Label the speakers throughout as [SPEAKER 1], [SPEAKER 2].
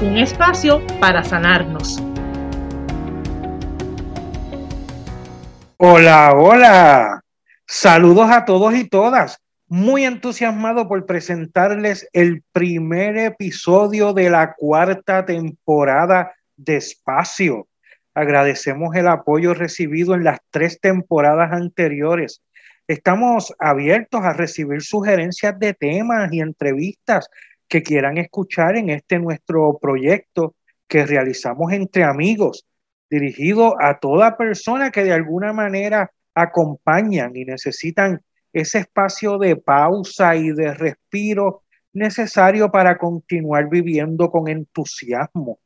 [SPEAKER 1] Un espacio para sanarnos.
[SPEAKER 2] Hola, hola. Saludos a todos y todas. Muy entusiasmado por presentarles el primer episodio de la cuarta temporada de Espacio. Agradecemos el apoyo recibido en las tres temporadas anteriores. Estamos abiertos a recibir sugerencias de temas y entrevistas que quieran escuchar en este nuestro proyecto que realizamos entre amigos dirigido a toda persona que de alguna manera acompañan y necesitan ese espacio de pausa y de respiro necesario para continuar viviendo con entusiasmo.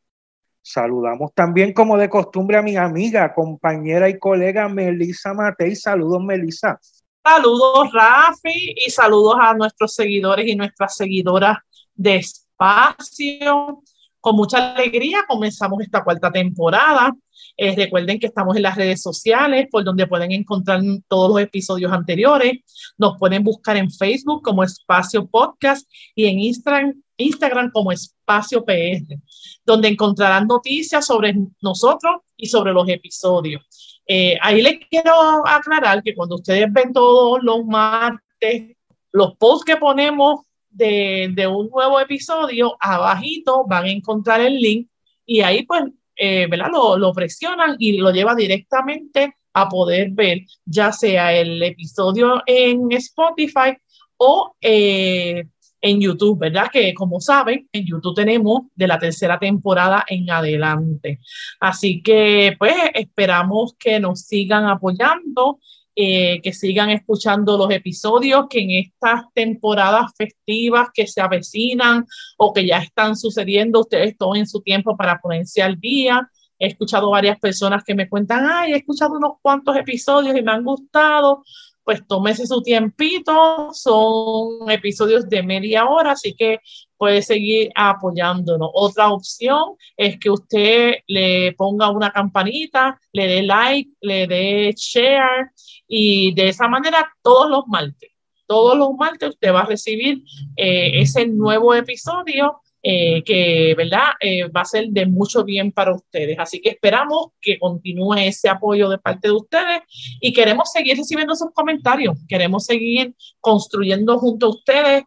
[SPEAKER 2] Saludamos también, como de costumbre, a mi amiga, compañera y colega Melisa Matei. Saludos, Melisa.
[SPEAKER 1] Saludos, Rafi, y saludos a nuestros seguidores y nuestras seguidoras de espacio. Con mucha alegría comenzamos esta cuarta temporada eh, recuerden que estamos en las redes sociales, por donde pueden encontrar todos los episodios anteriores. Nos pueden buscar en Facebook como Espacio Podcast y en Instagram, Instagram como Espacio PR, donde encontrarán noticias sobre nosotros y sobre los episodios. Eh, ahí les quiero aclarar que cuando ustedes ven todos los martes, los posts que ponemos de, de un nuevo episodio, abajito van a encontrar el link y ahí pues eh, ¿verdad? Lo, lo presionan y lo lleva directamente a poder ver ya sea el episodio en Spotify o eh, en YouTube, ¿verdad? Que como saben, en YouTube tenemos de la tercera temporada en adelante. Así que pues esperamos que nos sigan apoyando eh, que sigan escuchando los episodios, que en estas temporadas festivas que se avecinan o que ya están sucediendo, ustedes tomen su tiempo para ponerse al día. He escuchado varias personas que me cuentan, ay, he escuchado unos cuantos episodios y me han gustado. Pues tómese su tiempito, son episodios de media hora, así que puede seguir apoyándonos. Otra opción es que usted le ponga una campanita, le dé like, le dé share y de esa manera todos los martes, todos los martes usted va a recibir eh, ese nuevo episodio eh, que, ¿verdad? Eh, va a ser de mucho bien para ustedes. Así que esperamos que continúe ese apoyo de parte de ustedes y queremos seguir recibiendo sus comentarios, queremos seguir construyendo junto a ustedes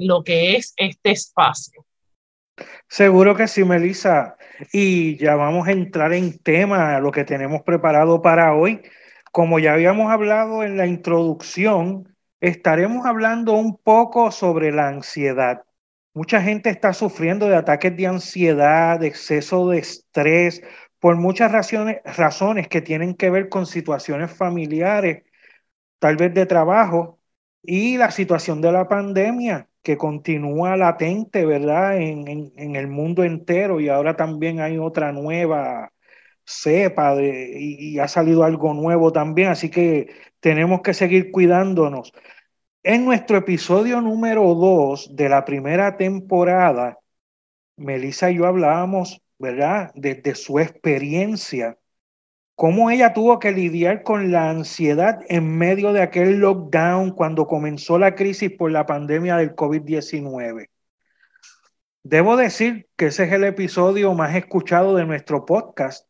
[SPEAKER 1] lo que es este espacio.
[SPEAKER 2] Seguro que sí, Melissa. Y ya vamos a entrar en tema, lo que tenemos preparado para hoy. Como ya habíamos hablado en la introducción, estaremos hablando un poco sobre la ansiedad. Mucha gente está sufriendo de ataques de ansiedad, de exceso de estrés, por muchas razones, razones que tienen que ver con situaciones familiares, tal vez de trabajo, y la situación de la pandemia que continúa latente, ¿verdad? En, el mundo entero y ahora también hay otra nueva cepa de, y, ha salido algo nuevo también, así que tenemos que seguir cuidándonos. En nuestro episodio número 2 de la primera temporada, Melissa y yo hablábamos, ¿verdad?, desde su experiencia, cómo ella tuvo que lidiar con la ansiedad en medio de aquel lockdown cuando comenzó la crisis por la pandemia del COVID-19. Debo decir que ese es el episodio más escuchado de nuestro podcast.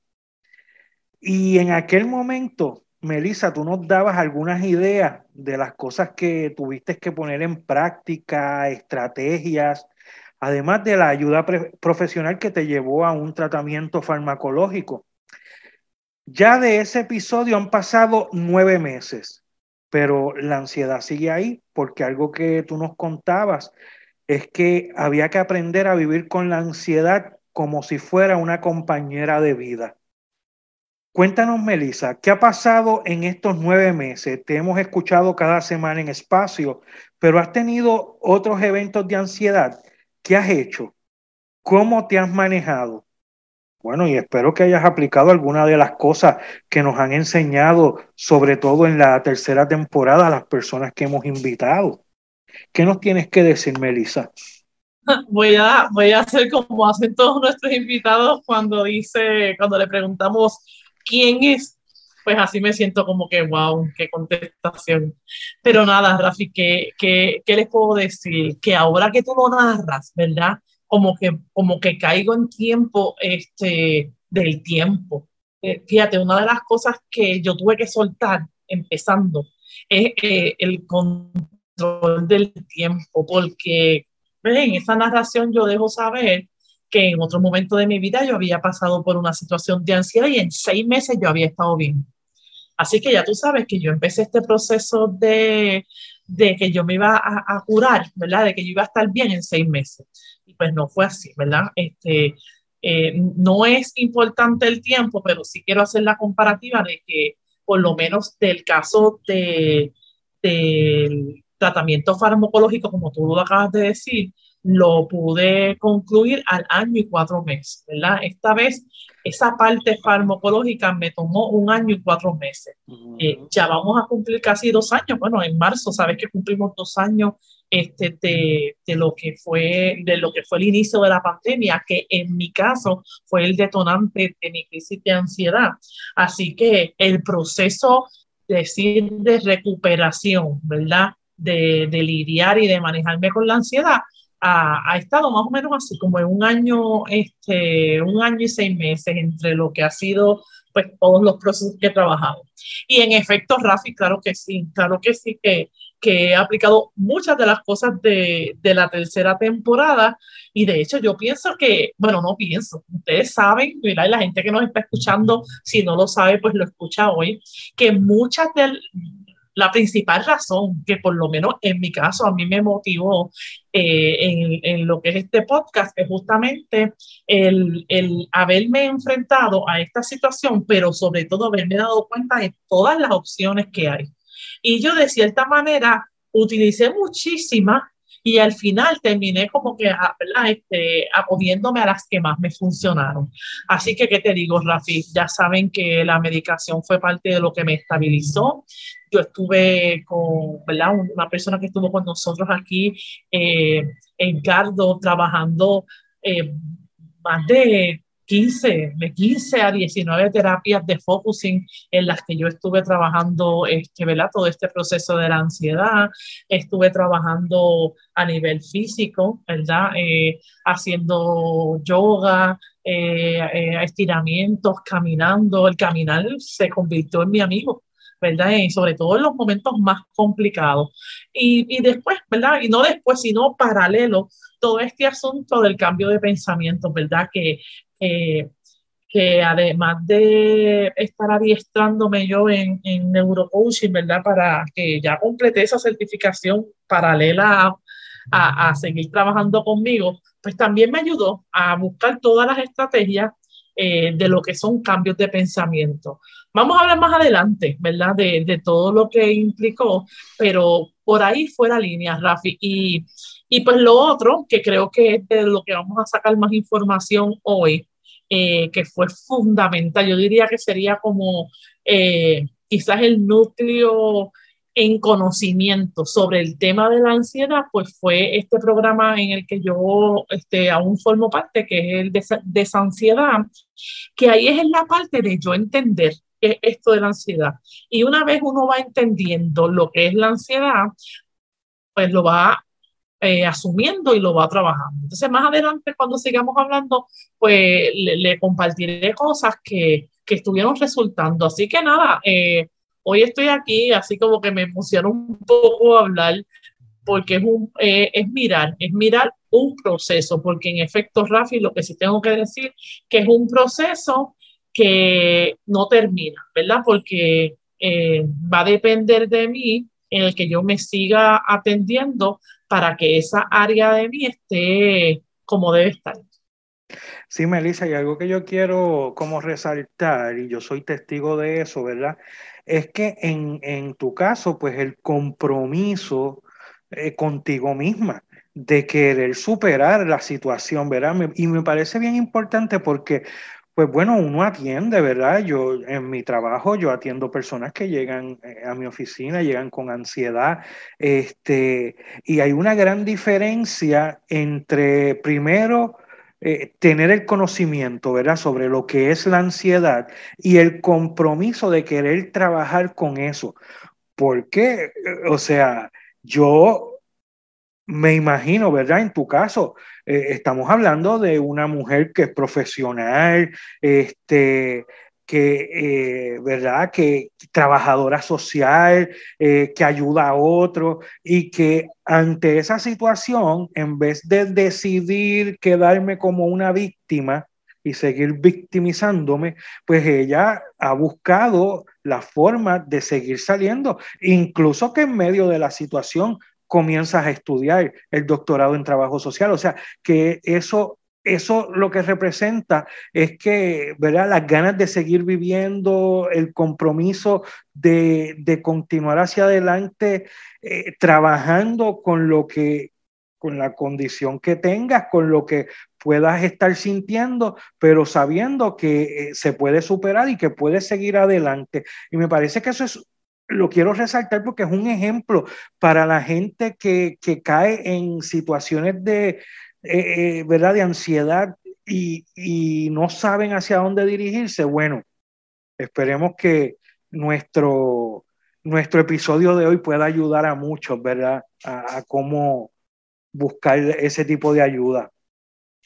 [SPEAKER 2] Y en aquel momento Melissa, tú nos dabas algunas ideas de las cosas que tuviste que poner en práctica, estrategias, además de la ayuda profesional que te llevó a un tratamiento farmacológico. Ya de ese episodio han pasado nueve meses, pero la ansiedad sigue ahí porque algo que tú nos contabas es que había que aprender a vivir con la ansiedad como si fuera una compañera de vida. Cuéntanos, Melissa, ¿qué ha pasado en estos nueve meses? Te hemos escuchado cada semana en espacio, pero has tenido otros eventos de ansiedad. ¿Qué has hecho? ¿Cómo te has manejado? Bueno, y espero que hayas aplicado alguna de las cosas que nos han enseñado, sobre todo en la tercera temporada, a las personas que hemos invitado. ¿Qué nos tienes que decir, Melissa?
[SPEAKER 1] Voy a, voy a hacer como hacen todos nuestros invitados cuando dice, cuando le preguntamos quién es, pues así me siento como que, wow, qué contestación. Pero nada, Rafi, ¿qué, qué, qué les puedo decir? Que ahora que tú lo narras, ¿verdad? como que, como que caigo en tiempo este, del tiempo. Eh, fíjate, una de las cosas que yo tuve que soltar empezando es eh, el control del tiempo, porque en esa narración yo dejo saber que en otro momento de mi vida yo había pasado por una situación de ansiedad y en seis meses yo había estado bien. Así que ya tú sabes que yo empecé este proceso de, de que yo me iba a, a, curar, ¿verdad? De que yo iba a estar bien en seis meses pues no fue así, ¿verdad? Este, eh, no es importante el tiempo, pero sí quiero hacer la comparativa de que por lo menos del caso de, del tratamiento farmacológico, como tú lo acabas de decir, lo pude concluir al año y cuatro meses, ¿verdad? Esta vez esa parte farmacológica me tomó un año y cuatro meses. Eh, ya vamos a cumplir casi dos años. Bueno, en marzo, sabes que cumplimos dos años este, de, de, lo que fue, de lo que fue el inicio de la pandemia, que en mi caso fue el detonante de mi crisis de ansiedad. Así que el proceso decir, de recuperación, ¿verdad? De, de lidiar y de manejarme con la ansiedad, ha, estado más o menos así como en un año, este, un año y seis meses entre lo que ha sido pues todos los procesos que he trabajado. Y en efecto, Rafi, claro que sí, claro que sí, que, que he aplicado muchas de las cosas de, de, la tercera temporada y de hecho yo pienso que, bueno, no pienso, ustedes saben, y la gente que nos está escuchando, si no lo sabe, pues lo escucha hoy, que muchas de, la principal razón que por lo menos en mi caso a mí me motivó eh, en, en, lo que es este podcast es justamente el, el, haberme enfrentado a esta situación, pero sobre todo haberme dado cuenta de todas las opciones que hay. Y yo de cierta manera utilicé muchísimas y al final terminé como que ah, este, acogiéndome a las que más me funcionaron. Así que, ¿qué te digo, Rafi? Ya saben que la medicación fue parte de lo que me estabilizó. Yo estuve con ¿verdad? una persona que estuvo con nosotros aquí, eh, Edgardo, trabajando eh, más de 15, de 15 a 19 terapias de focusing en las que yo estuve trabajando este, ¿verdad? todo este proceso de la ansiedad, estuve trabajando a nivel físico, ¿verdad? Eh, haciendo yoga, eh, eh, estiramientos, caminando, el caminar se convirtió en mi amigo. ¿verdad? Y sobre todo en los momentos más complicados. Y, y después, ¿verdad? Y no después, sino paralelo, todo este asunto del cambio de pensamiento, ¿verdad? Que que además de estar adiestrándome yo en, en neurocoaching, ¿verdad? Para que ya complete esa certificación paralela a, a, seguir trabajando conmigo, pues también me ayudó a buscar todas las estrategias eh, de lo que son cambios de pensamiento. Vamos a hablar más adelante, ¿verdad? De, de, todo lo que implicó, pero por ahí fue la línea, Rafi. Y, y pues lo otro, que creo que es de lo que vamos a sacar más información hoy, eh, que fue fundamental. Yo diría que sería como eh, quizás el núcleo en conocimiento sobre el tema de la ansiedad, pues fue este programa en el que yo este, aún formo parte, que es el de desansiedad, que ahí es en la parte de yo entender esto de la ansiedad. Y una vez uno va entendiendo lo que es la ansiedad, pues lo va eh, asumiendo y lo va trabajando. Entonces, más adelante, cuando sigamos hablando, pues le, compartiré cosas que, que, estuvieron resultando. Así que nada, eh, hoy estoy aquí, así como que me emociona un poco hablar, porque es, un, eh, es mirar, es mirar un proceso, porque en efecto, Rafi, lo que sí tengo que decir, que es un proceso que no termina, ¿verdad? Porque va a depender de mí en el que yo me siga atendiendo para que esa área de mí esté como debe estar.
[SPEAKER 2] Sí, Melissa, y algo que yo quiero como resaltar, y yo soy testigo de eso, ¿verdad? Es que en, en tu caso, pues el compromiso eh, contigo misma de querer superar la situación, ¿verdad? y me parece bien importante porque pues bueno, uno atiende, ¿verdad? Yo en mi trabajo, yo atiendo personas que llegan eh, a mi oficina, llegan con ansiedad, este, y hay una gran diferencia entre, primero, eh, tener el conocimiento, ¿verdad?, sobre lo que es la ansiedad y el compromiso de querer trabajar con eso. Porque, o sea, yo me imagino, ¿verdad? En tu caso, eh, estamos hablando de una mujer que es profesional, este, que, eh, ¿verdad? Que trabajadora social, eh, que ayuda a otros y que ante esa situación, en vez de decidir quedarme como una víctima y seguir victimizándome, pues ella ha buscado la forma de seguir saliendo, incluso que en medio de la situación comienzas a estudiar el doctorado en trabajo social. O sea, que eso, eso lo que representa es que, ¿verdad? Las ganas de seguir viviendo, el compromiso de, de continuar hacia adelante, eh, trabajando con lo que con la condición que tengas, con lo que puedas estar sintiendo, pero sabiendo que eh, se puede superar y que puedes seguir adelante. Y me parece que eso es lo quiero resaltar porque es un ejemplo para la gente que, cae en situaciones de, eh, eh, ¿verdad? de ansiedad y, no saben hacia dónde dirigirse. Bueno, esperemos que nuestro, nuestro episodio de hoy pueda ayudar a muchos, ¿verdad? A, cómo buscar ese tipo de ayuda.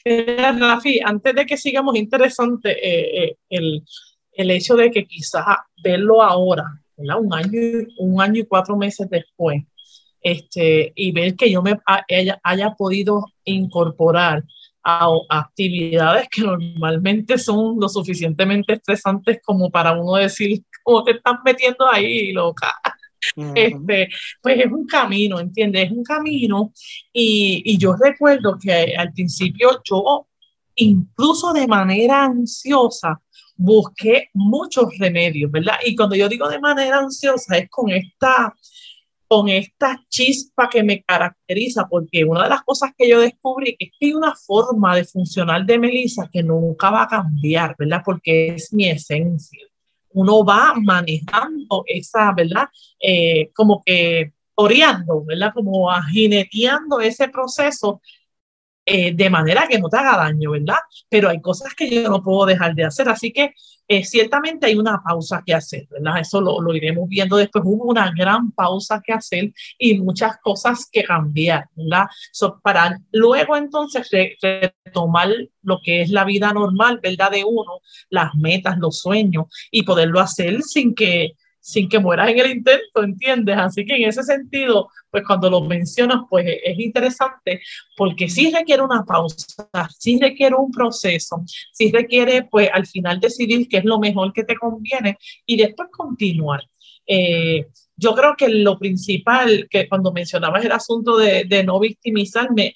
[SPEAKER 1] Rafi, antes de que sigamos, interesante eh, el, el hecho de que quizás verlo ahora un año, un año y cuatro meses después, este, y ver que yo me haya, haya podido incorporar a, actividades que normalmente son lo suficientemente estresantes como para uno decir, ¿cómo te están metiendo ahí, loca? Este, pues es un camino, ¿entiendes? Es un camino y, y yo recuerdo que al principio yo, incluso de manera ansiosa, busqué muchos remedios, ¿verdad? Y cuando yo digo de manera ansiosa es con esta, con esta chispa que me caracteriza, porque una de las cosas que yo descubrí es que hay una forma de funcionar de Melissa que nunca va a cambiar, ¿verdad? Porque es mi esencia. Uno va manejando esa, ¿verdad? Eh, como que oreando, ¿verdad? Como jineteando ese proceso eh, de manera que no te haga daño, ¿verdad? Pero hay cosas que yo no puedo dejar de hacer, así que eh, ciertamente hay una pausa que hacer, ¿verdad? Eso lo, iremos viendo después. Hubo una gran pausa que hacer y muchas cosas que cambiar, ¿verdad? para luego entonces retomar lo que es la vida normal, ¿verdad? De uno, las metas, los sueños y poderlo hacer sin que sin que mueras en el intento, ¿entiendes? Así que en ese sentido, pues cuando lo mencionas, pues es interesante porque sí requiere una pausa, sí requiere un proceso, sí requiere pues al final decidir qué es lo mejor que te conviene y después continuar. Eh, yo creo que lo principal, que cuando mencionabas el asunto de, de no victimizarme,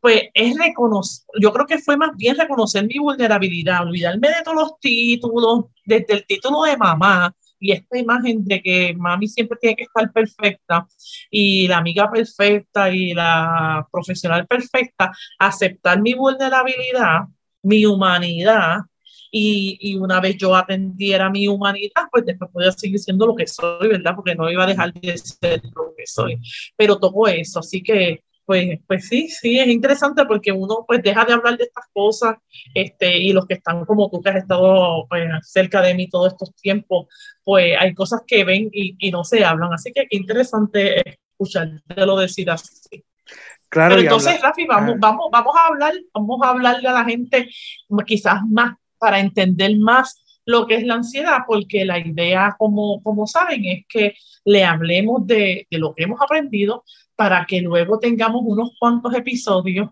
[SPEAKER 1] pues es reconocer, yo creo que fue más bien reconocer mi vulnerabilidad, olvidarme de todos los títulos, desde el título de mamá, y esta imagen de que mami siempre tiene que estar perfecta y la amiga perfecta y la profesional perfecta, aceptar mi vulnerabilidad, mi humanidad y, y, una vez yo atendiera mi humanidad, pues después podía seguir siendo lo que soy, ¿verdad? Porque no iba a dejar de ser lo que soy. Pero todo eso, así que pues, pues sí, sí, es interesante porque uno pues deja de hablar de estas cosas este, y los que están como tú que has estado pues, cerca de mí todos estos tiempos, pues hay cosas que ven y, y no se hablan. Así que qué interesante lo decir así. Claro, Pero entonces, Rafi, vamos, vamos, vamos a hablar, vamos a hablarle a la gente quizás más para entender más lo que es la ansiedad, porque la idea, como, como saben, es que le hablemos de, de lo que hemos aprendido, para que luego tengamos unos cuantos episodios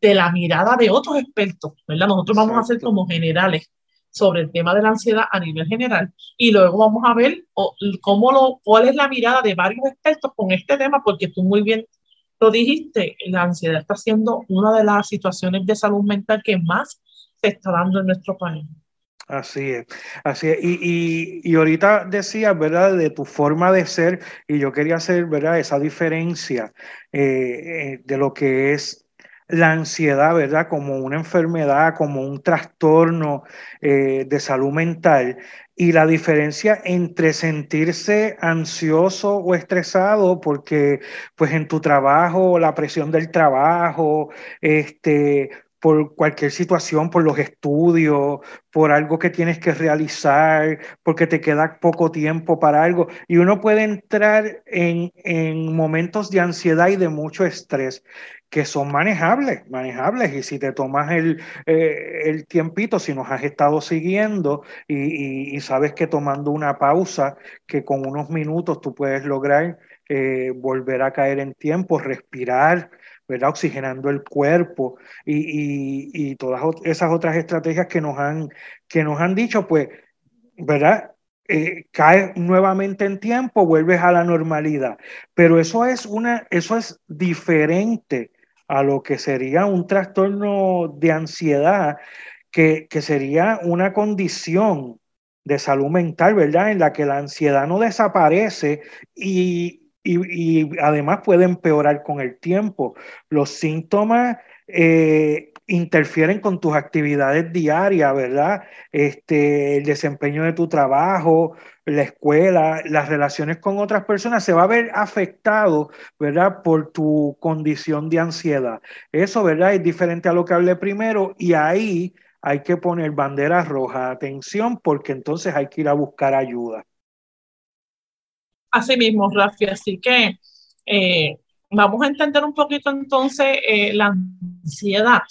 [SPEAKER 1] de la mirada de otros expertos, ¿verdad? Nosotros vamos a hacer como generales sobre el tema de la ansiedad a nivel general y luego vamos a ver cómo lo, cuál es la mirada de varios expertos con este tema, porque tú muy bien lo dijiste, la ansiedad está siendo una de las situaciones de salud mental que más se está dando en nuestro país.
[SPEAKER 2] Así es, así es. Y, y, ahorita decías, ¿verdad?, de tu forma de ser, y yo quería hacer, ¿verdad?, esa diferencia eh, eh, de lo que es la ansiedad, ¿verdad? Como una enfermedad, como un trastorno eh, de salud mental y la diferencia entre sentirse ansioso o estresado porque pues en tu trabajo, la presión del trabajo, este, por cualquier situación, por los estudios, por algo que tienes que realizar, porque te queda poco tiempo para algo. Y uno puede entrar en, en momentos de ansiedad y de mucho estrés que son manejables, manejables. Y si te tomas el, eh, el tiempito, si nos has estado siguiendo y, y, sabes que tomando una pausa, que con unos minutos tú puedes lograr eh, volver a caer en tiempo, respirar, ¿verdad? Oxigenando el cuerpo y, y, todas esas otras estrategias que nos han, que nos han dicho, pues, ¿verdad? Eh, caes nuevamente en tiempo, vuelves a la normalidad. Pero eso es una, eso es diferente a lo que sería un trastorno de ansiedad, que, que sería una condición de salud mental, ¿verdad? En la que la ansiedad no desaparece y, y, además puede empeorar con el tiempo. Los síntomas eh, interfieren con tus actividades diarias, ¿verdad? Este, el desempeño de tu trabajo, la escuela, las relaciones con otras personas, se va a ver afectado, ¿verdad? Por tu condición de ansiedad. Eso, ¿verdad? Es diferente a lo que hablé primero y ahí hay que poner banderas rojas, atención, porque entonces hay que ir a buscar ayuda.
[SPEAKER 1] Así mismo, Rafi, así que eh, vamos a entender un poquito entonces eh, la ansiedad.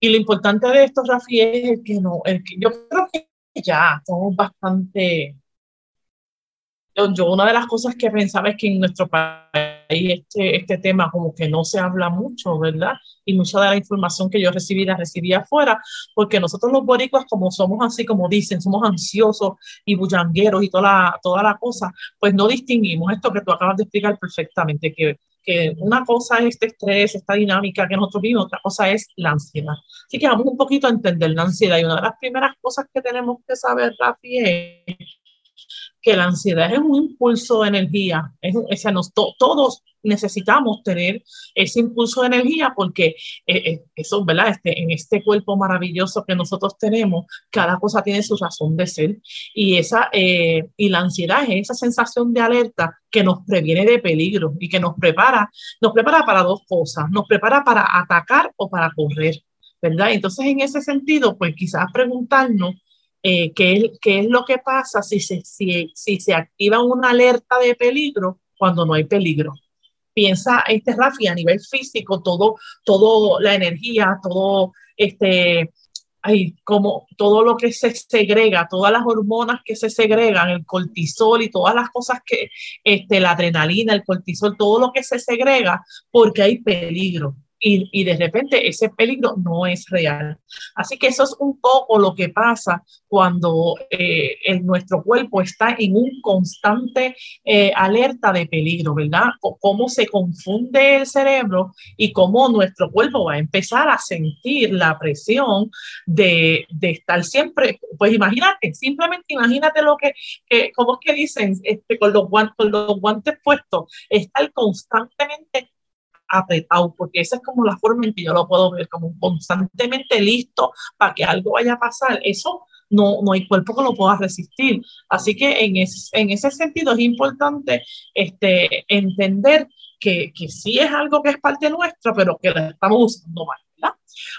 [SPEAKER 1] Y lo importante de esto, Rafi, es que no, el que yo creo que ya somos bastante. Yo, una de las cosas que pensaba es que en nuestro país este, este tema como que no se habla mucho, ¿verdad? Y mucha de la información que yo recibí la recibí afuera, porque nosotros los boricuas, como somos así, como dicen, somos ansiosos y bullangueros y toda la, toda la cosa, pues no distinguimos esto que tú acabas de explicar perfectamente, que, que una cosa es este estrés, esta dinámica que nosotros vivimos, otra cosa es la ansiedad. Así que vamos un poquito a entender la ansiedad y una de las primeras cosas que tenemos que saber, Rafi, es que la ansiedad es un impulso de energía. Es, nos, todos necesitamos tener ese impulso de energía porque eh, eh, eso, ¿verdad? Este, en este cuerpo maravilloso que nosotros tenemos, cada cosa tiene su razón de ser. Y, esa, eh, y la ansiedad es esa sensación de alerta que nos previene de peligro y que nos prepara, nos prepara para dos cosas. Nos prepara para atacar o para correr. ¿verdad? Entonces, en ese sentido, pues quizás preguntarnos eh, ¿qué, es, qué, es, lo que pasa si se, si, si se activa una alerta de peligro cuando no hay peligro. Piensa, este Rafi, a nivel físico, todo, todo la energía, todo este, ay, como todo lo que se segrega, todas las hormonas que se segregan, el cortisol y todas las cosas que, este, la adrenalina, el cortisol, todo lo que se segrega porque hay peligro y, y, de repente ese peligro no es real. Así que eso es un poco lo que pasa cuando eh, en nuestro cuerpo está en un constante eh, alerta de peligro, ¿verdad? cómo se confunde el cerebro y cómo nuestro cuerpo va a empezar a sentir la presión de, de estar siempre, pues imagínate, simplemente imagínate lo que, que ¿cómo es que dicen? Este, con, los guantes, con los guantes puestos, estar constantemente apretado, porque esa es como la forma en que yo lo puedo ver, como constantemente listo para que algo vaya a pasar. Eso no, no hay cuerpo que lo pueda resistir. Así que en, en ese sentido es importante este, entender que, que sí es algo que es parte nuestra, pero que lo estamos usando mal.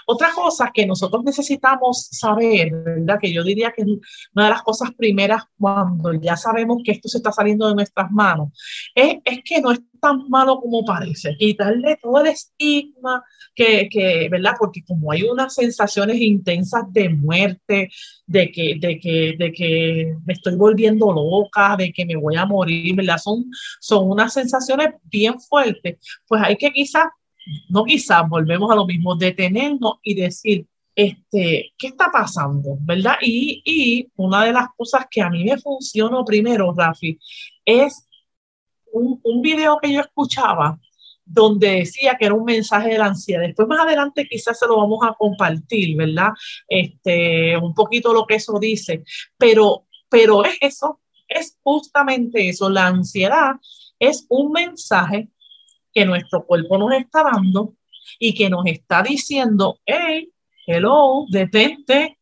[SPEAKER 1] Otra cosa que nosotros necesitamos saber, ¿verdad? Que yo diría que es una de las cosas primeras cuando ya sabemos que esto se está saliendo de nuestras manos, es, es que no es tan malo como parece. Quitarle todo el estigma que, que, ¿verdad? Porque como hay unas sensaciones intensas de muerte, de que, de que, de que me estoy volviendo loca, de que me voy a morir, ¿verdad? Son, son unas sensaciones bien fuertes. Pues hay que quizás no quizás volvemos a lo mismo, detenernos y decir, este, ¿qué está pasando? ¿Verdad? Y, y una de las cosas que a mí me funcionó primero, Rafi, es un, un video que yo escuchaba donde decía que era un mensaje de la ansiedad. Después más adelante quizás se lo vamos a compartir, ¿verdad? Este, un poquito lo que eso dice, pero, pero es eso, es justamente eso, la ansiedad es un mensaje que nuestro cuerpo nos está dando y que nos está diciendo, hey, hello, detente,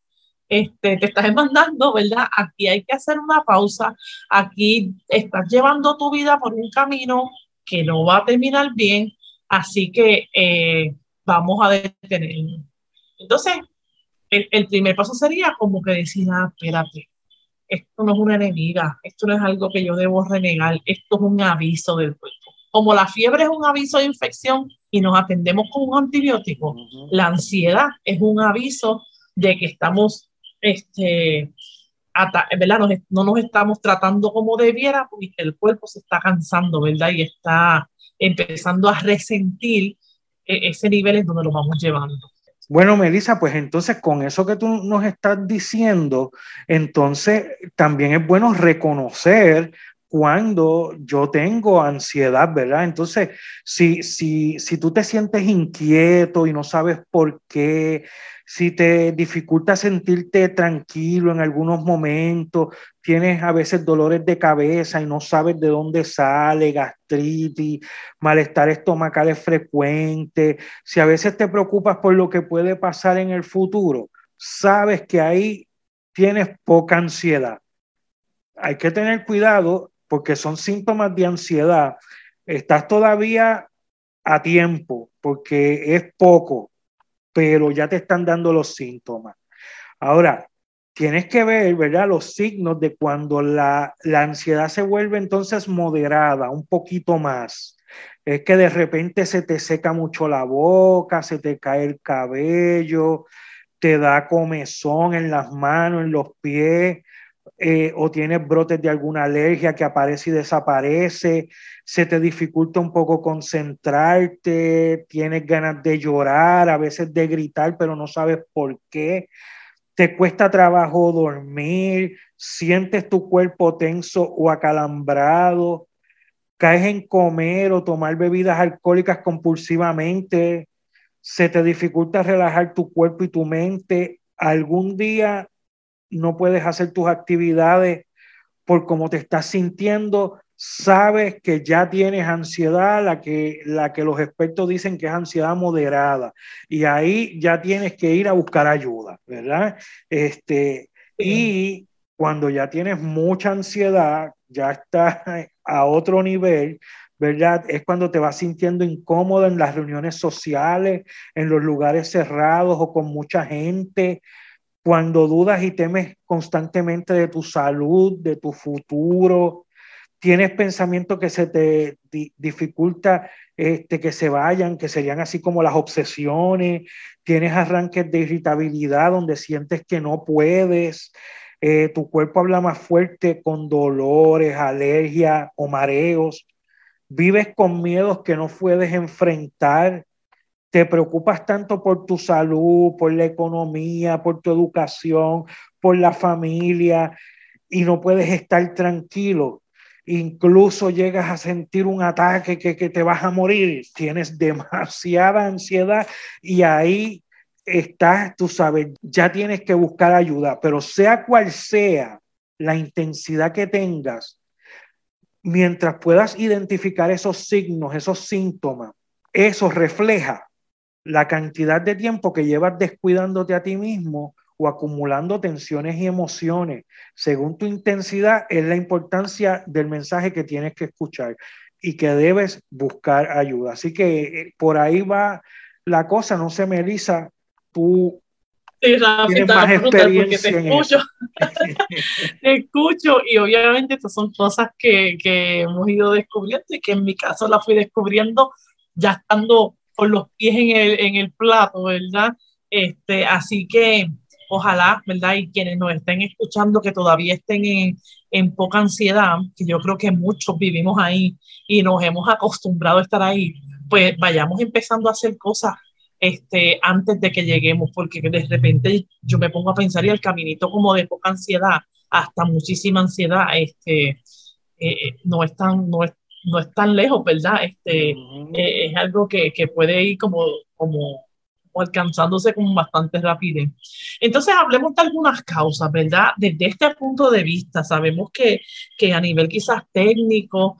[SPEAKER 1] este, te estás mandando, ¿verdad? Aquí hay que hacer una pausa, aquí estás llevando tu vida por un camino que no va a terminar bien, así que eh, vamos a detenerlo. Entonces, el, el, primer paso sería como que decir, ah, espérate, esto no es una enemiga, esto no es algo que yo debo renegar, esto es un aviso del cuerpo. Como la fiebre es un aviso de infección y nos atendemos con un antibiótico, la ansiedad es un aviso de que estamos, este, ¿verdad? no nos estamos tratando como debiera porque el cuerpo se está cansando, ¿verdad? Y está empezando a resentir e-, ese nivel en donde lo vamos llevando.
[SPEAKER 2] Bueno, Melissa, pues entonces con eso que tú nos estás diciendo, entonces también es bueno reconocer cuando yo tengo ansiedad, ¿verdad? Entonces, si, si, si tú te sientes inquieto y no sabes por qué, si te dificulta sentirte tranquilo en algunos momentos, tienes a veces dolores de cabeza y no sabes de dónde sale, gastritis, malestar estomacal es frecuente, si a veces te preocupas por lo que puede pasar en el futuro, sabes que ahí tienes poca ansiedad. Hay que tener cuidado porque son síntomas de ansiedad. Estás todavía a tiempo porque es poco pero ya te están dando los síntomas. Ahora, tienes que ver, ¿verdad? Los signos de cuando la, la ansiedad se vuelve entonces moderada, un poquito más. Es que de repente se te seca mucho la boca, se te cae el cabello, te da comezón en las manos, en los pies, eh, o tienes brotes de alguna alergia que aparece y desaparece, se te dificulta un poco concentrarte, tienes ganas de llorar, a veces de gritar, pero no sabes por qué, te cuesta trabajo dormir, sientes tu cuerpo tenso o acalambrado, caes en comer o tomar bebidas alcohólicas compulsivamente, se te dificulta relajar tu cuerpo y tu mente, algún día no puedes hacer tus actividades por cómo te estás sintiendo, sabes que ya tienes ansiedad, la que, la que los expertos dicen que es ansiedad moderada, y ahí ya tienes que ir a buscar ayuda, ¿verdad? Este, y cuando ya tienes mucha ansiedad, ya estás a otro nivel, ¿verdad? Es cuando te vas sintiendo incómodo en las reuniones sociales, en los lugares cerrados o con mucha gente, cuando dudas y temes constantemente de tu salud, de tu futuro, tienes pensamientos que se te dificulta este, que se vayan, que serían así como las obsesiones, tienes arranques de irritabilidad donde sientes que no puedes, eh, tu cuerpo habla más fuerte con dolores, alergias o mareos, vives con miedos que no puedes enfrentar, te preocupas tanto por tu salud, por la economía, por tu educación, por la familia y no puedes estar tranquilo. Incluso llegas a sentir un ataque que, que te vas a morir. Tienes demasiada ansiedad y ahí estás, tú sabes, ya tienes que buscar ayuda, pero sea cual sea la intensidad que tengas, mientras puedas identificar esos signos, esos síntomas, eso refleja la cantidad de tiempo que llevas descuidándote a ti mismo o acumulando tensiones y emociones. Según tu intensidad, es la importancia del mensaje que tienes que escuchar y que debes buscar ayuda. Así que eh, por ahí va la cosa, no sé, Melissa, tú tienes
[SPEAKER 1] más experiencia te escucho, te escucho y obviamente estas son cosas que, que hemos ido descubriendo y que en mi caso las fui descubriendo ya estando con los pies en el, en el plato, ¿verdad? Este, así que ojalá, ¿verdad? Y quienes nos estén escuchando que todavía estén en, en, poca ansiedad, que yo creo que muchos vivimos ahí y nos hemos acostumbrado a estar ahí, pues vayamos empezando a hacer cosas este, antes de que lleguemos, porque de repente yo me pongo a pensar y el caminito como de poca ansiedad hasta muchísima ansiedad, este, eh, eh, no, es tan, no, es, no es tan lejos, ¿verdad? Este, eh, es algo que, que, puede ir como, como, alcanzándose con bastante rapidez. Entonces, hablemos de algunas causas, ¿verdad? Desde este punto de vista, sabemos que, que a nivel quizás técnico,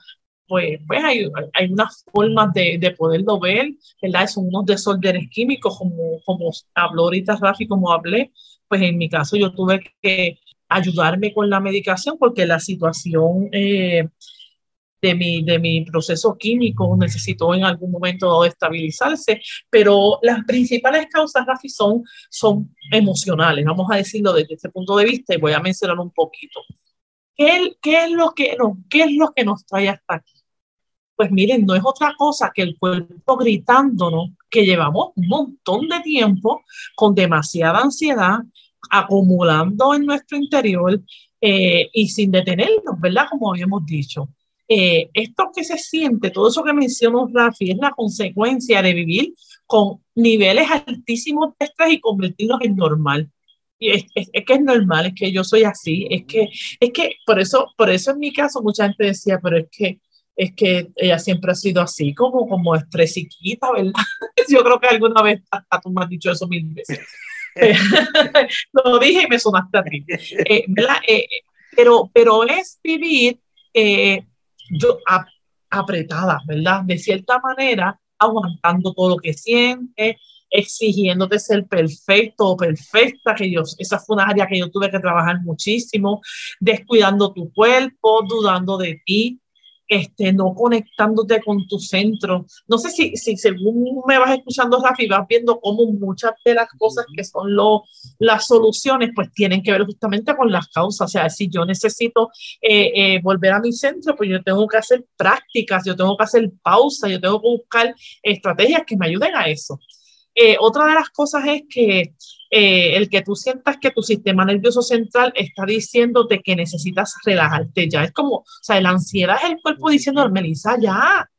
[SPEAKER 1] pues, pues hay, hay unas formas de, de, poderlo ver, ¿verdad? Son unos desórdenes químicos, como, como habló ahorita Rafi, como hablé, pues en mi caso yo tuve que ayudarme con la medicación porque la situación eh, de, mi, de mi proceso químico necesitó en algún momento estabilizarse, pero las principales causas, Rafi, son, son emocionales, vamos a decirlo desde este punto de vista y voy a mencionar un poquito. ¿Qué, qué es, lo que, no, ¿Qué es lo que nos trae hasta aquí? Pues miren, no es otra cosa que el cuerpo gritándonos que llevamos un montón de tiempo con demasiada ansiedad, acumulando en nuestro interior eh, y sin detenernos, ¿verdad? Como habíamos dicho. Eh, esto que se siente, todo eso que mencionó Rafi, es la consecuencia de vivir con niveles altísimos de estrés y convertirlos en normal. Y es, es, que es normal, es que yo soy así, es que, es que por eso, por eso en mi caso mucha gente decía, pero es que, es que ella siempre ha sido así, como, como estresiquita, ¿verdad? yo creo que alguna vez hasta tú me has dicho eso mil veces. lo dije y me sonaste a ti. Eh, eh, pero, pero es vivir eh, yo, apretada, ¿verdad? De cierta manera, aguantando todo lo que siente, exigiéndote ser perfecto o perfecta, que yo, esa fue una área que yo tuve que trabajar muchísimo, descuidando tu cuerpo, dudando de ti, este, no conectándote con tu centro. No sé si, si según me vas escuchando, Rafi, vas viendo cómo muchas de las cosas que son lo, las soluciones, pues tienen que ver justamente con las causas. O sea, si yo necesito eh, eh, volver a mi centro, pues yo tengo que hacer prácticas, yo tengo que hacer pausa, yo tengo que buscar estrategias que me ayuden a eso. Eh, otra de las cosas es que eh, el que tú sientas que tu sistema nervioso central está diciéndote que necesitas relajarte ya. Es como, o sea, la ansiedad es el cuerpo diciendo, Melissa, ya,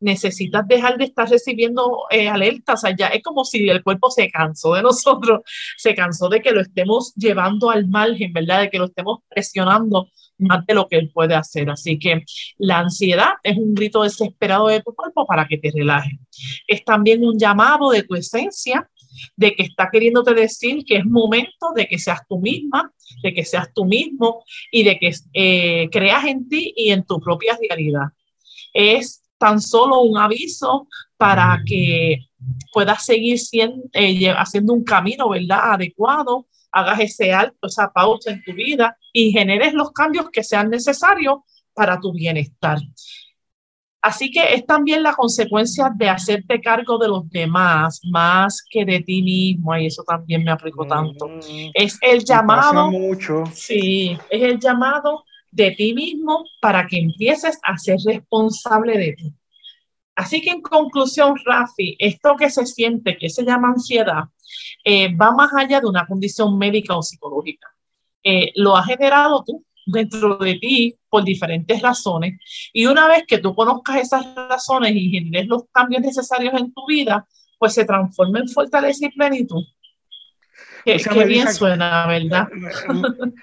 [SPEAKER 1] necesitas dejar de estar recibiendo eh, alertas. O sea, ya es como si el cuerpo se cansó de nosotros, se cansó de que lo estemos llevando al margen, ¿verdad? De que lo estemos presionando más de lo que él puede hacer. Así que la ansiedad es un grito desesperado de tu cuerpo para que te relaje. Es también un llamado de tu esencia de que está queriéndote decir que es momento de que seas tú misma, de que seas tú mismo y de que eh, creas en ti y en tu propia realidad. Es tan solo un aviso para que puedas seguir siendo, eh, haciendo un camino, ¿verdad? Adecuado, hagas ese alto, esa pausa en tu vida y generes los cambios que sean necesarios para tu bienestar. Así que es también la consecuencia de hacerte cargo de los demás más que de ti mismo, y eso también me aplicó tanto. Mm, es el llamado.
[SPEAKER 2] Mucho.
[SPEAKER 1] Sí, es el llamado de ti mismo para que empieces a ser responsable de ti. Así que en conclusión, Rafi, esto que se siente, que se llama ansiedad, eh, va más allá de una condición médica o psicológica. Eh, lo has generado tú dentro de ti por diferentes razones. Y una vez que tú conozcas esas razones y generes los cambios necesarios en tu vida, pues se transforma en fortaleza y plenitud. Qué, bien suena, ¿verdad?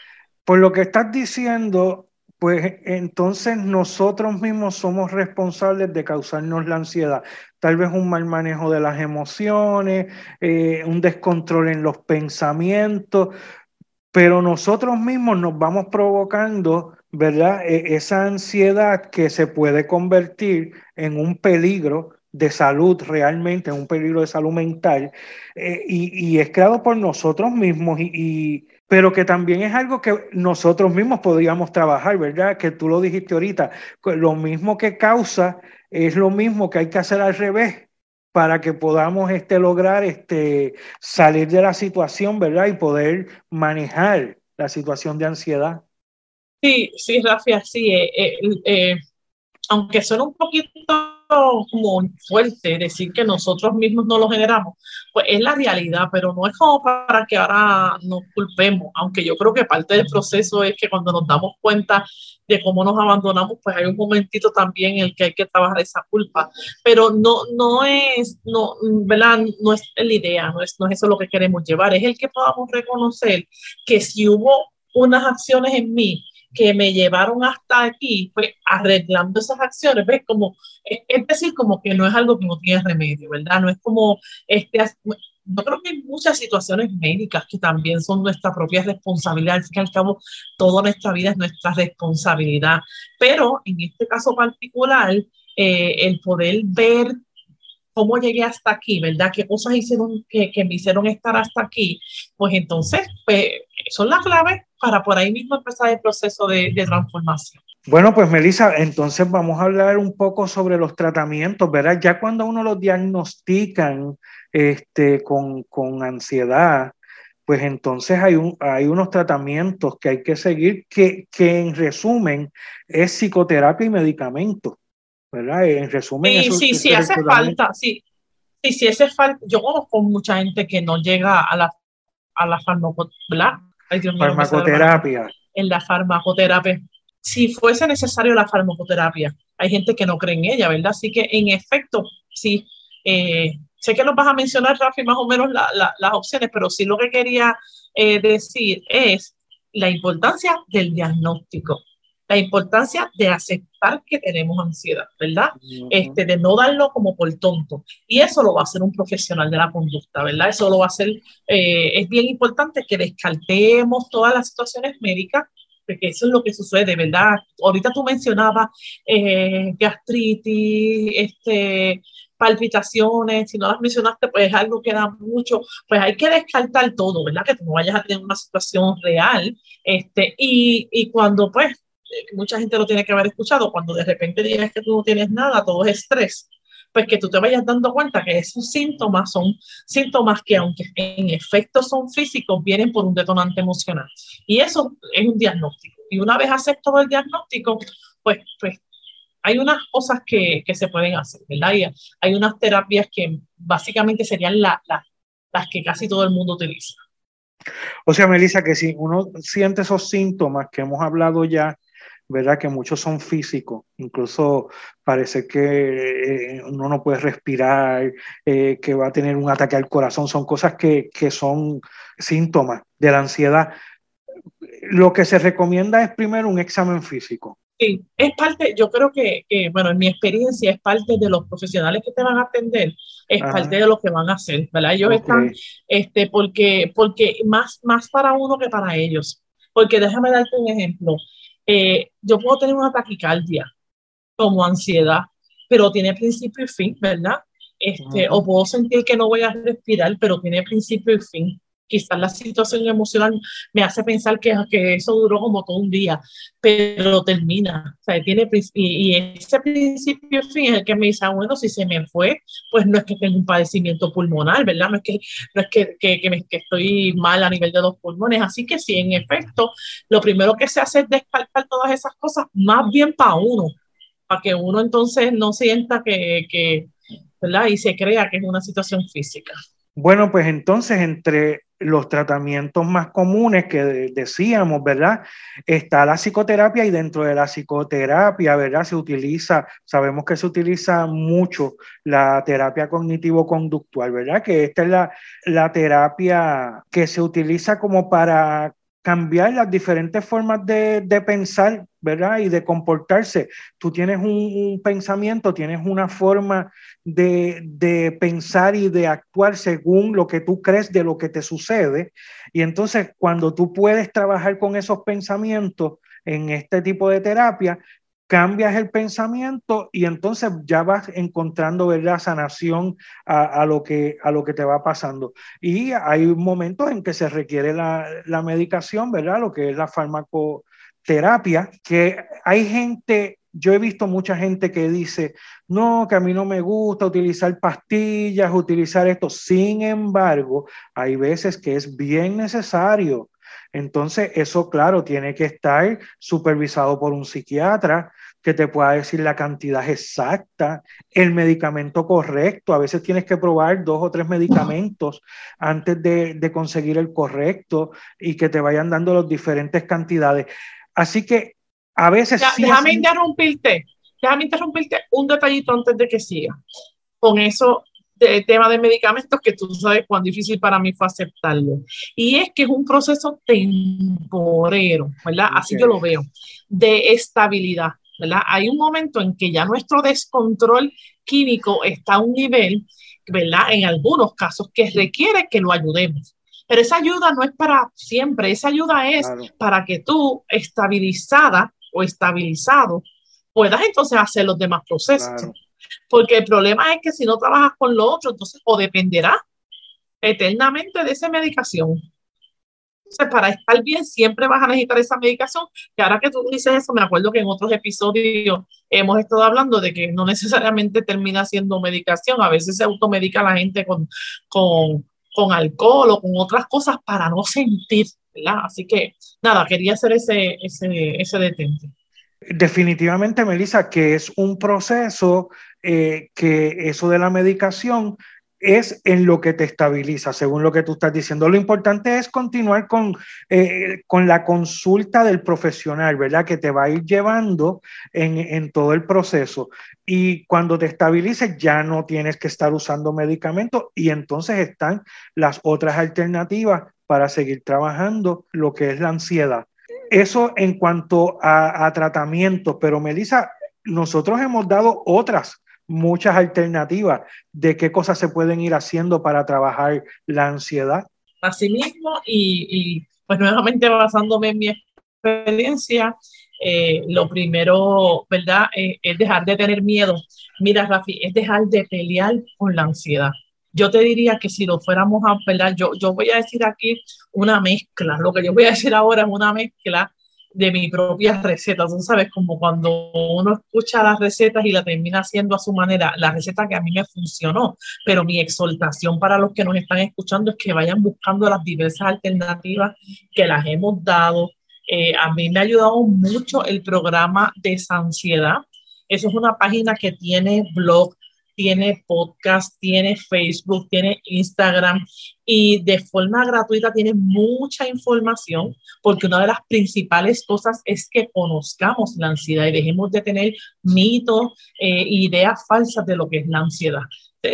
[SPEAKER 2] Por lo que estás diciendo, pues entonces nosotros mismos somos responsables de causarnos la ansiedad. Tal vez un mal manejo de las emociones, eh, un descontrol en los pensamientos, pero nosotros mismos nos vamos provocando, ¿verdad? E, esa ansiedad que se puede convertir en un peligro de salud realmente, en un peligro de salud mental, eh, y, es creado por nosotros mismos y pero que también es algo que nosotros mismos podríamos trabajar, ¿verdad? Que tú lo dijiste ahorita, lo mismo que causa es lo mismo que hay que hacer al revés para que podamos este, lograr este, salir de la situación, ¿verdad? Y poder manejar la situación de ansiedad.
[SPEAKER 1] Sí, sí, Rafi, así. Eh, eh, eh, aunque suena un poquito como fuerte decir que nosotros mismos no lo generamos, pues es la realidad, pero no es como para que ahora nos culpemos, aunque yo creo que parte del proceso es que cuando nos damos cuenta de cómo nos abandonamos, pues hay un momentito también en el que hay que trabajar esa culpa, pero no, no es, no, ¿verdad? No es la idea, no es, no es eso lo que queremos llevar, es el que podamos reconocer que si hubo unas acciones en mí que me llevaron hasta aquí, pues arreglando esas acciones, ¿ves? Como, es decir, como que no es algo que no tiene remedio, ¿verdad? No es como, este, yo creo que hay muchas situaciones médicas que también son nuestra propia responsabilidad. Al fin y al cabo, toda nuestra vida es nuestra responsabilidad. Pero en este caso particular, eh, el poder ver cómo llegué hasta aquí, ¿verdad? ¿Qué cosas hicieron que, que, me hicieron estar hasta aquí? Pues entonces, pues, son las claves para por ahí mismo empezar el proceso de, de transformación.
[SPEAKER 2] Bueno, pues Melissa, entonces vamos a hablar un poco sobre los tratamientos, ¿verdad? Ya cuando uno los diagnostican este, con, con ansiedad, pues entonces hay, un, hay unos tratamientos que hay que seguir que, que en resumen es psicoterapia y medicamento, ¿verdad? En resumen.
[SPEAKER 1] Sí, sí, sí, hace falta, sí. Sí, sí, hace falta. Yo conozco mucha gente que no llega a la, a la
[SPEAKER 2] farmacoterapia.
[SPEAKER 1] En la farmacoterapia si fuese necesario la farmacoterapia. Hay gente que no cree en ella, ¿verdad? Así que en efecto, sí, eh, sé que nos vas a mencionar, Rafi, más o menos las opciones, pero sí lo que quería eh, decir es la importancia del diagnóstico, la importancia de aceptar que tenemos ansiedad, ¿verdad? este, de no darlo como por tonto. Y eso lo va a hacer un profesional de la conducta, ¿verdad? Eso lo va a hacer, eh, es bien importante que descartemos todas las situaciones médicas porque eso es lo que sucede, ¿verdad? Ahorita tú mencionabas eh, gastritis, este, palpitaciones, si no las mencionaste, pues es algo que da mucho, pues hay que descartar todo, ¿verdad? Que tú no vayas a tener una situación real, este, y, y cuando pues, mucha gente lo tiene que haber escuchado, cuando de repente digas que tú no tienes nada, todo es estrés, pues que tú te vayas dando cuenta que esos síntomas son síntomas que aunque en efecto son físicos, vienen por un detonante emocional. Y eso es un diagnóstico. Y una vez aceptado el diagnóstico, pues, pues hay unas cosas que, que se pueden hacer, ¿verdad? Y hay unas terapias que básicamente serían la, las que casi todo el mundo utiliza.
[SPEAKER 2] O sea, Melissa, que si uno siente esos síntomas que hemos hablado ya, ¿verdad? Que muchos son físicos, incluso parece que eh, uno no puede respirar, eh, que va a tener un ataque al corazón, son cosas que, que son síntomas de la ansiedad. Lo que se recomienda es primero un examen físico.
[SPEAKER 1] Sí, es parte, yo creo que, que, bueno, en mi experiencia es parte de los profesionales que te van a atender, es parte de lo que van a hacer, ¿verdad? Ellos están, este, porque, porque más, más para uno que para ellos. Porque déjame darte un ejemplo. Eh, yo puedo tener una taquicardia como ansiedad, pero tiene principio y fin, ¿verdad? Este, O puedo sentir que no voy a respirar, pero tiene principio y fin. Quizás la situación emocional me hace pensar que, que eso duró como todo un día, pero termina. O sea, tiene, y, y ese principio fin es el que me dice, ah, bueno, si se me fue, pues no es que tenga un padecimiento pulmonar, ¿verdad? No es que, no es que, que, que, me, que estoy mal a nivel de los pulmones. Así que sí, en efecto, lo primero que se hace es descartar todas esas cosas, más bien para uno, para que uno entonces no sienta que, que ¿verdad? Y se crea que es una situación física.
[SPEAKER 2] Bueno, pues entonces entre los tratamientos más comunes que decíamos, ¿verdad? Está la psicoterapia y dentro de la psicoterapia, ¿verdad? Se utiliza, sabemos que se utiliza mucho la terapia cognitivo-conductual, ¿verdad? Que esta es la, la terapia que se utiliza como para cambiar las diferentes formas de, de, pensar, ¿verdad? Y de comportarse. Tú tienes un, pensamiento, tienes una forma de, de, pensar y de actuar según lo que tú crees de lo que te sucede. Y entonces, cuando tú puedes trabajar con esos pensamientos en este tipo de terapia, cambias el pensamiento y entonces ya vas encontrando ¿verdad? sanación a, a, lo que, a lo que te va pasando. Y hay momentos en que se requiere la, la medicación, ¿verdad? Lo que es la farmacoterapia, que hay gente yo he visto mucha gente que dice, no, que a mí no me gusta utilizar pastillas, utilizar esto. Sin embargo, hay veces que es bien necesario. Entonces, eso, claro, tiene que estar supervisado por un psiquiatra que te pueda decir la cantidad exacta, el medicamento correcto. A veces tienes que probar dos o tres medicamentos antes de, de conseguir el correcto y que te vayan dando las diferentes cantidades. Así que a veces
[SPEAKER 1] ya, sí Déjame interrumpirte, déjame interrumpirte un detallito antes de que siga. Con eso del tema de medicamentos que tú sabes cuán difícil para mí fue aceptarlo. Y es que es un proceso temporero, ¿verdad? Okay. Así yo lo veo, de estabilidad, ¿verdad? Hay un momento en que ya nuestro descontrol químico está a un nivel ¿verdad? En algunos casos que requiere que lo ayudemos. Pero esa ayuda no es para siempre, esa ayuda es para que tú, estabilizada o estabilizado, puedas entonces hacer los demás procesos. Porque el problema es que si no trabajas con lo otro, entonces o dependerá eternamente de esa medicación. Entonces, para estar bien, siempre vas a necesitar esa medicación. Y ahora que tú dices eso, me acuerdo que en otros episodios hemos estado hablando de que no necesariamente termina siendo medicación. A veces se automedica la gente con, con, con alcohol o con otras cosas para no sentir, ¿verdad? Así que, nada, quería hacer ese, ese, ese detente.
[SPEAKER 2] Definitivamente, Melissa, que es un proceso eh, que eso de la medicación es en lo que te estabiliza, según lo que tú estás diciendo. Lo importante es continuar con, eh, con la consulta del profesional, ¿verdad? Que te va a ir llevando en, en, todo el proceso. Y cuando te estabilices ya no tienes que estar usando medicamentos y entonces están las otras alternativas para seguir trabajando lo que es la ansiedad. Eso en cuanto a, a tratamiento, pero Melissa, nosotros hemos dado otras muchas alternativas de qué cosas se pueden ir haciendo para trabajar la ansiedad.
[SPEAKER 1] Asimismo, y, y pues nuevamente basándome en mi experiencia, eh, lo primero, ¿verdad? Eh, es dejar de tener miedo. Mira, Rafi, es dejar de pelear con la ansiedad. Yo te diría que si lo fuéramos a, ¿verdad? Yo, yo voy a decir aquí una mezcla. Lo que yo voy a decir ahora es una mezcla de mi propia receta. Tú sabes, como cuando uno escucha las recetas y la termina haciendo a su manera, la receta que a mí me funcionó, pero mi exhortación para los que nos están escuchando es que vayan buscando las diversas alternativas que las hemos dado. Eh, a mí me ha ayudado mucho el programa de Ansiedad. Eso es una página que tiene blog, tiene podcast, tiene Facebook, tiene Instagram y de forma gratuita tiene mucha información porque una de las principales cosas es que conozcamos la ansiedad y dejemos de tener mitos, eh, ideas falsas de lo que es la ansiedad.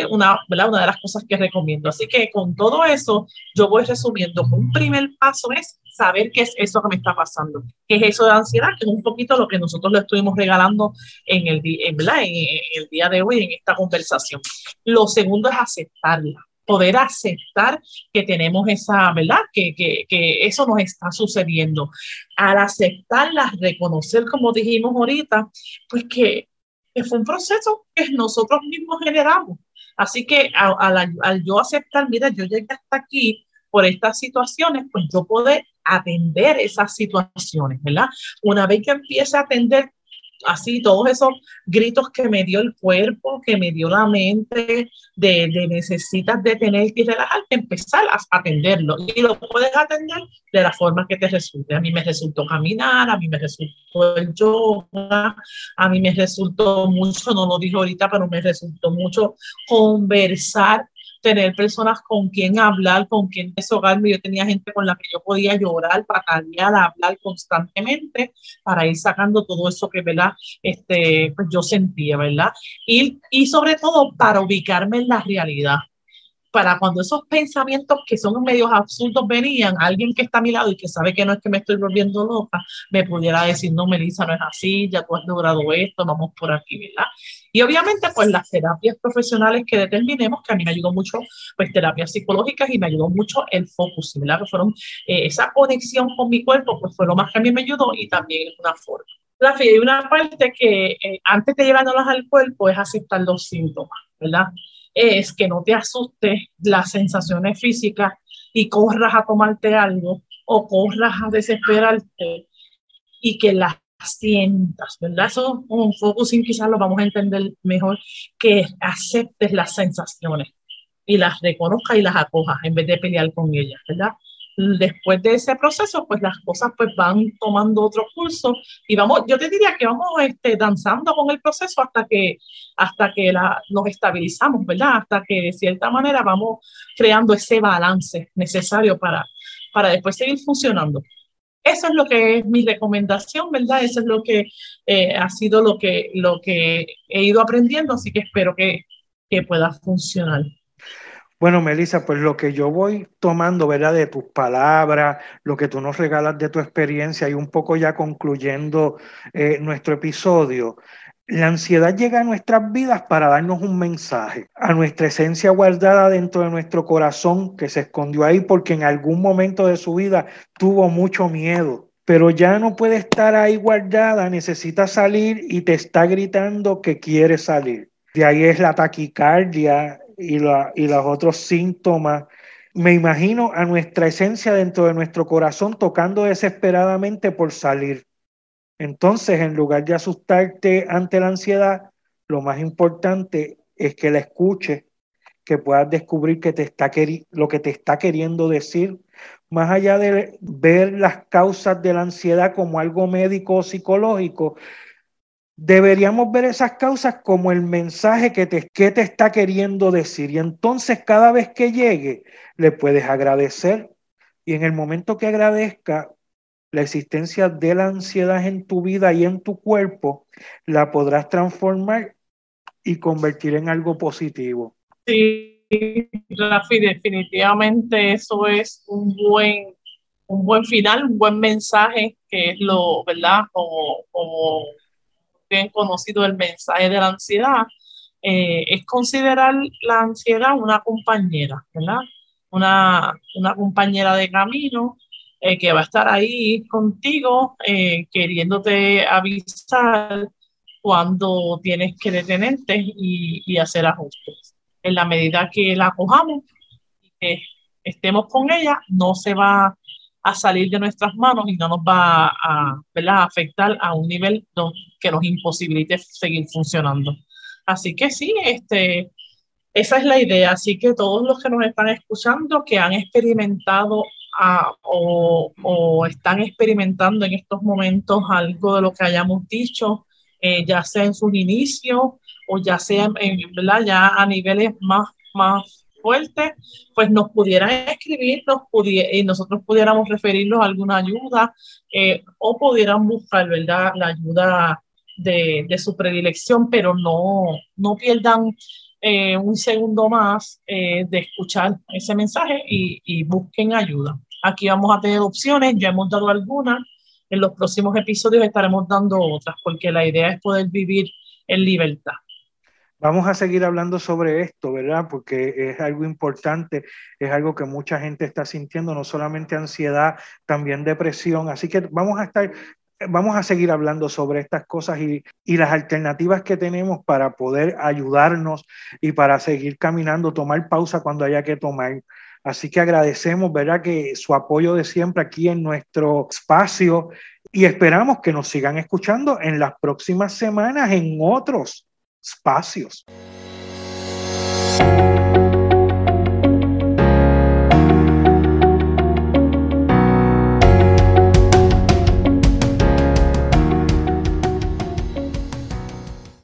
[SPEAKER 1] Una, una de las cosas que recomiendo. Así que con todo eso, yo voy resumiendo. Un primer paso es saber qué es eso que me está pasando, qué es eso de ansiedad, que es un poquito lo que nosotros le estuvimos regalando en el, en, en el día de hoy en esta conversación. Lo segundo es aceptarla poder aceptar que tenemos esa, ¿verdad? Que, que, que, eso nos está sucediendo. Al aceptarla, reconocer, como dijimos ahorita, pues que, que fue un proceso que nosotros mismos generamos. Así que al, al yo aceptar, mira, yo llegué hasta aquí por estas situaciones, pues yo puedo atender esas situaciones, ¿verdad? Una vez que empiece a atender así todos esos gritos que me dio el cuerpo, que me dio la mente, de, de necesitas detener y relajarte, empezar a atenderlo. Y lo puedes atender de la forma que te resulte. A mí me resultó caminar, a mí me resultó el yoga, a mí me resultó mucho, no lo dijo ahorita, pero me resultó mucho conversar tener personas con quien hablar, con quien deshogarme. Yo tenía gente con la que yo podía llorar, patalear, hablar constantemente para ir sacando todo eso que, ¿verdad? Este, pues yo sentía, ¿verdad? Y, y sobre todo para ubicarme en la realidad para cuando esos pensamientos que son medios absurdos venían, alguien que está a mi lado y que sabe que no es que me estoy volviendo loca, me pudiera decir, no, Melissa, no es así, ya tú has logrado esto, vamos por aquí, ¿verdad? Y obviamente, pues las terapias profesionales que determinemos, que a mí me ayudó mucho, pues terapias psicológicas y me ayudó mucho el focus, ¿verdad? Que fueron eh, esa conexión con mi cuerpo, pues fue lo más que a mí me ayudó y también es una forma. La hay una parte que eh, antes de llevándolas al cuerpo es aceptar los síntomas, ¿verdad? es que no te asustes las sensaciones físicas y corras a tomarte algo o corras a desesperarte y que las sientas, ¿verdad? Eso un focusing quizás lo vamos a entender mejor, que aceptes las sensaciones y las reconozcas y las acojas en vez de pelear con ellas, ¿verdad? después de ese proceso, pues las cosas pues van tomando otro curso y vamos, yo te diría que vamos este, danzando con el proceso hasta que, hasta que la, nos estabilizamos, ¿verdad? Hasta que de cierta manera vamos creando ese balance necesario para, para después seguir funcionando. Eso es lo que es mi recomendación, ¿verdad? Eso es lo que eh, ha sido lo que, lo que he ido aprendiendo, así que espero que, que pueda funcionar.
[SPEAKER 2] Bueno, Melissa, pues lo que yo voy tomando, ¿verdad? De tus palabras, lo que tú nos regalas de tu experiencia y un poco ya concluyendo eh, nuestro episodio, La ansiedad llega a nuestras vidas para darnos un mensaje, a nuestra esencia guardada dentro de nuestro corazón que se escondió ahí porque en algún momento de su vida tuvo mucho miedo, pero ya no puede estar ahí guardada, necesita salir y te está gritando que quiere salir. De ahí es la taquicardia y, la, y los otros síntomas. Me imagino a nuestra esencia dentro de nuestro corazón tocando desesperadamente por salir. Entonces, en lugar de asustarte ante la ansiedad, lo más importante es que la escuches, que puedas descubrir que te está lo que te está queriendo decir, más allá de ver las causas de la ansiedad como algo médico o psicológico, deberíamos ver esas causas como el mensaje que te, que te está queriendo decir. Y entonces cada vez que llegue, le puedes agradecer. Y en el momento que agradezca, la existencia de la ansiedad en tu vida y en tu cuerpo, la podrás transformar y convertir en algo positivo.
[SPEAKER 1] Sí, Rafi, definitivamente eso es un buen, un buen final, un buen mensaje, que es lo, ¿verdad? Como, como bien conocido el mensaje de la ansiedad, eh, es considerar la ansiedad una compañera, ¿verdad? Una, una compañera de camino eh, que va a estar ahí contigo, eh, queriéndote avisar cuando tienes que detenerte y, y, hacer ajustes. En la medida que la cojamos que estemos con ella, no se va a salir de nuestras manos y no nos va a, a afectar a un nivel que nos imposibilite seguir funcionando. Así que sí, este, esa es la idea. Así que todos los que nos están escuchando, que han experimentado o, están experimentando en estos momentos algo de lo que hayamos dicho, eh, ya sea en sus inicios o ya sea en, ¿verdad? ya a niveles más, más fuertes, pues nos pudieran escribir nos y nosotros pudiéramos referirnos a alguna ayuda eh, o pudieran buscar ¿verdad? la ayuda de, de, su predilección, pero no, no pierdan eh, un segundo más de escuchar ese mensaje y, y busquen ayuda. Aquí vamos a tener opciones, ya hemos dado algunas, en los próximos episodios estaremos dando otras, porque la idea es poder vivir en libertad.
[SPEAKER 2] Vamos a seguir hablando sobre esto, ¿verdad? Porque es algo importante, es algo que mucha gente está sintiendo, no solamente ansiedad, también depresión. Así que vamos a estar, vamos a seguir hablando sobre estas cosas y, las alternativas que tenemos para poder ayudarnos y para seguir caminando, tomar pausa cuando haya que tomar Así que agradecemos, ¿verdad?, que su apoyo de siempre aquí en nuestro espacio y esperamos que nos sigan escuchando en las próximas semanas en otros espacios.